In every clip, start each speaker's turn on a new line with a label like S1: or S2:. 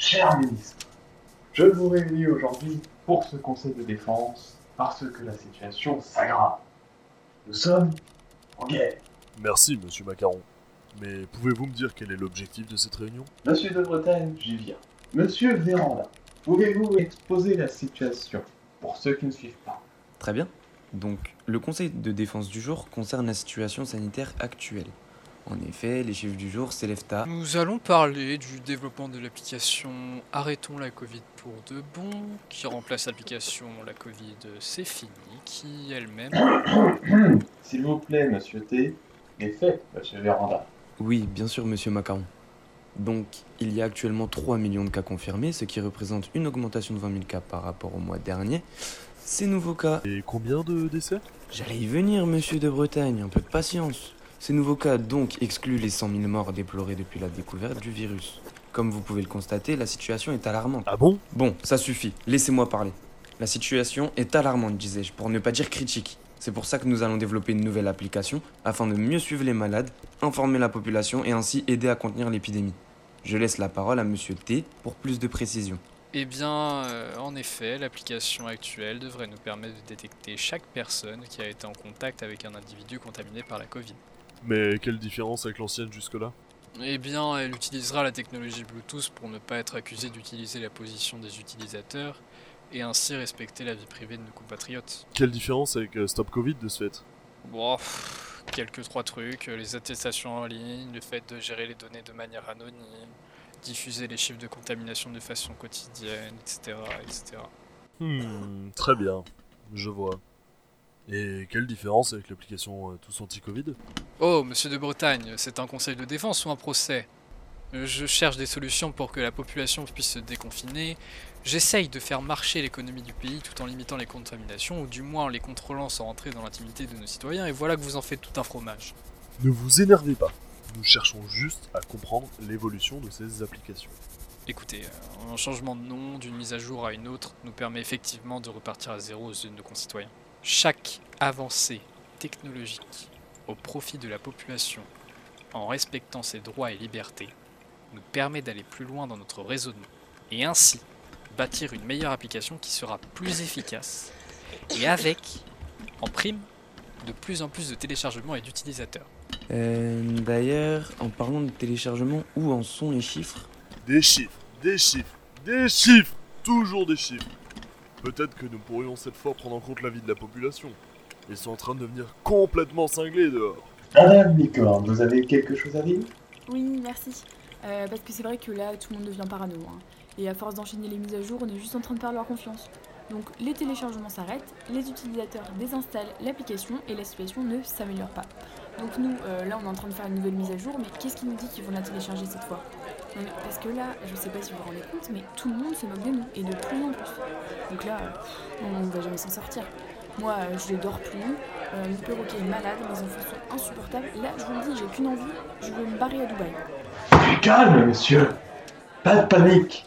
S1: cher ministre, je vous réunis aujourd'hui pour ce conseil de défense parce que la situation s'aggrave. Nous sommes en guerre.
S2: Merci, monsieur Macaron. Mais pouvez-vous me dire quel est l'objectif de cette réunion?
S1: Monsieur de Bretagne, j'y viens. Monsieur Véranda, pouvez-vous exposer la situation pour ceux qui ne suivent pas?
S3: Très bien. Donc, le conseil de défense du jour concerne la situation sanitaire actuelle. En effet, les chiffres du jour s'élèvent à...
S4: Nous allons parler du développement de l'application Arrêtons la Covid pour de bon, qui remplace l'application La Covid c'est fini, qui elle-même...
S1: S'il vous plaît, monsieur T, les faits, monsieur Véranda.
S3: Oui, bien sûr, monsieur Macaron. Donc, il y a actuellement 3 millions de cas confirmés, ce qui représente une augmentation de 20 000 cas par rapport au mois dernier. Ces nouveaux cas...
S2: Et combien de décès?
S3: J'allais y venir, monsieur de Bretagne, un peu de patience. Ces nouveaux cas donc excluent les 100 000 morts déplorés depuis la découverte du virus. Comme vous pouvez le constater, la situation est alarmante.
S2: Ah bon?
S3: Bon, ça suffit, laissez-moi parler. La situation est alarmante, disais-je, pour ne pas dire critique. C'est pour ça que nous allons développer une nouvelle application afin de mieux suivre les malades, informer la population et ainsi aider à contenir l'épidémie. Je laisse la parole à monsieur T pour plus de précision.
S4: Eh bien, euh, en effet, l'application actuelle devrait nous permettre de détecter chaque personne qui a été en contact avec un individu contaminé par la Covid.
S2: Mais quelle différence avec l'ancienne jusque-là?
S4: Eh bien, elle utilisera la technologie Bluetooth pour ne pas être accusée d'utiliser la position des utilisateurs et ainsi respecter la vie privée de nos compatriotes.
S2: Quelle différence avec euh, Stop Covid de ce fait?
S4: Bon, pff, quelques trois trucs, euh, les attestations en ligne, le fait de gérer les données de manière anonyme, diffuser les chiffres de contamination de façon quotidienne, etc. etc.
S2: Hmm, très bien. Je vois. Et quelle différence avec l'application euh, Tous Anti-Covid?
S4: Oh, monsieur de Bretagne, c'est un conseil de défense ou un procès? Je cherche des solutions pour que la population puisse se déconfiner. J'essaye de faire marcher l'économie du pays tout en limitant les contaminations, ou du moins en les contrôlant sans rentrer dans l'intimité de nos citoyens, et voilà que vous en faites tout un fromage.
S2: Ne vous énervez pas. Nous cherchons juste à comprendre l'évolution de ces applications.
S4: Écoutez, euh, un changement de nom d'une mise à jour à une autre nous permet effectivement de repartir à zéro aux yeux de nos concitoyens. Chaque avancée technologique au profit de la population, en respectant ses droits et libertés, nous permet d'aller plus loin dans notre raisonnement et ainsi bâtir une meilleure application qui sera plus efficace et avec, en prime, de plus en plus de téléchargements et d'utilisateurs.
S3: Euh, D'ailleurs, en parlant de téléchargement, où en sont les chiffres?
S2: Des chiffres, des chiffres, des chiffres Toujours des chiffres Peut-être que nous pourrions cette fois prendre en compte l'avis de la population. Ils sont en train de devenir complètement cinglés dehors.
S1: Madame Licorne, vous avez quelque chose à dire?
S5: Oui, merci. Euh, parce que c'est vrai que là, tout le monde devient parano. hein. Et à force d'enchaîner les mises à jour, on est juste en train de perdre leur confiance. Donc les téléchargements s'arrêtent, les utilisateurs désinstallent l'application et la situation ne s'améliore pas. Donc nous, euh, là, on est en train de faire une nouvelle mise à jour, mais qu'est-ce qui nous dit qu'ils vont la télécharger cette fois? Non, Parce que là, je sais pas si vous vous rendez compte, mais tout le monde se moque de nous, et de plus en plus. Donc là, euh, on ne va jamais s'en sortir. Moi, euh, je ne dors plus, mon perroquet est malade, mes enfants sont insupportables. Là, je vous le dis, j'ai qu'une envie, je veux me barrer à Dubaï.
S1: Du calme, monsieur. Pas de panique.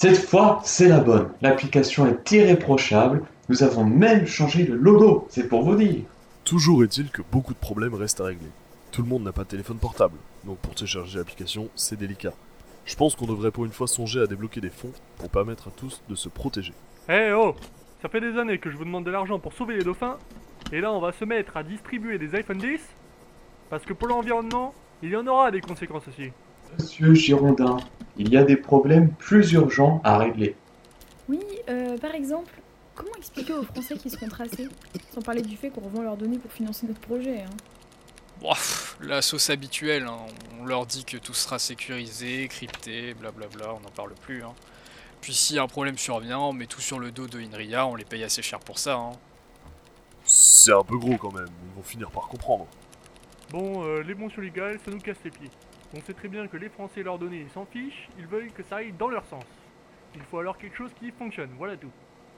S1: Cette fois, c'est la bonne. L'application est irréprochable. Nous avons même changé le logo, c'est pour vous dire.
S2: Toujours est-il que beaucoup de problèmes restent à régler. Tout le monde n'a pas de téléphone portable, donc pour télécharger l'application, c'est délicat. Je pense qu'on devrait pour une fois songer à débloquer des fonds pour permettre à tous de se protéger.
S6: Eh oh Ça fait des années que je vous demande de l'argent pour sauver les dauphins, et là on va se mettre à distribuer des iPhone 10 Parce que pour l'environnement, il y en aura des conséquences aussi.
S1: Monsieur Girondin, il y a des problèmes plus urgents à régler.
S5: Oui, euh, par exemple, comment expliquer aux Français qui se font tracer Sans parler du fait qu'on revend leurs données pour financer notre projet. Hein?
S4: Bon, la sauce habituelle, hein. on leur dit que tout sera sécurisé, crypté, blablabla, on n'en parle plus. Hein. Puis si un problème survient, on met tout sur le dos de Inria, on les paye assez cher pour ça. Hein.
S2: C'est un peu gros quand même, ils vont finir par comprendre.
S6: Bon, euh, les mentions légales, ça nous casse les pieds. On sait très bien que les Français et leurs données, ils s'en fichent, ils veulent que ça aille dans leur sens. Il faut alors quelque chose qui fonctionne, voilà tout.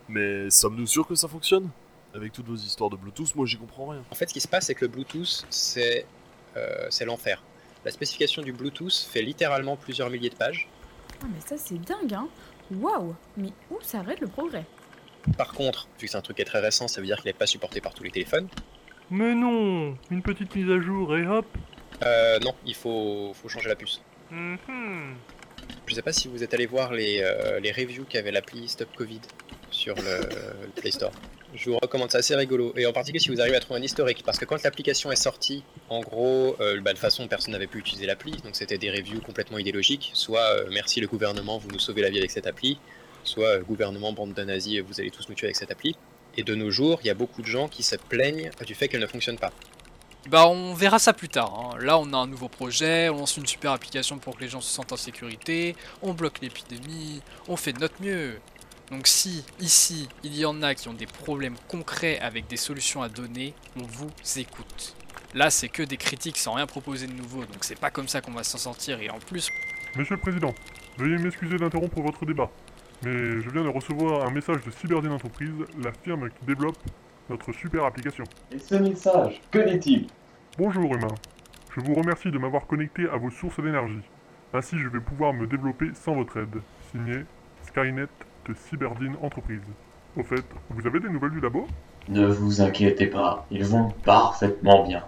S2: Mais sommes-nous sûrs que ça fonctionne? Avec toutes vos histoires de Bluetooth, moi j'y comprends rien.
S7: En fait, ce qui se passe, c'est que le Bluetooth, c'est euh, c'est l'enfer. La spécification du Bluetooth fait littéralement plusieurs milliers de pages.
S5: Ah, mais ça, c'est dingue, hein Waouh Mais où s'arrête le progrès?
S7: Par contre, vu que c'est un truc qui est très récent, ça veut dire qu'il n'est pas supporté par tous les téléphones.
S6: Mais non Une petite mise à jour et hop
S7: Euh, non, il faut, faut changer la puce.
S6: Mhm.
S7: Je sais pas si vous êtes allé voir les, euh, les reviews qu'avait l'appli Stop Covid sur le, le Play Store. Je vous recommande, c'est assez rigolo. Et en particulier si vous arrivez à trouver un historique. Parce que quand l'application est sortie, en gros, euh, bah, de toute façon, personne n'avait pu utiliser l'appli. Donc c'était des reviews complètement idéologiques. Soit euh, merci le gouvernement, vous nous sauvez la vie avec cette appli. Soit euh, gouvernement, bande de nazis, vous allez tous nous tuer avec cette appli. Et de nos jours, il y a beaucoup de gens qui se plaignent du fait qu'elle ne fonctionne pas.
S4: Bah on verra ça plus tard. hein. Là on a un nouveau projet, on lance une super application pour que les gens se sentent en sécurité, on bloque l'épidémie, on fait de notre mieux. Donc si ici il y en a qui ont des problèmes concrets avec des solutions à donner, on vous écoute. Là c'est que des critiques sans rien proposer de nouveau, donc c'est pas comme ça qu'on va s'en sortir et en plus
S8: Monsieur le Président, veuillez m'excuser d'interrompre votre débat, mais je viens de recevoir un message de Cyberdine Entreprise, la firme qui développe notre super application.
S1: Et ce message, que dit-il
S8: Bonjour humain, je vous remercie de m'avoir connecté à vos sources d'énergie. Ainsi je vais pouvoir me développer sans votre aide. Signé Skynet de Cyberdine Entreprise. Au fait, vous avez des nouvelles du labo?
S1: Ne vous inquiétez pas, ils vont parfaitement bien.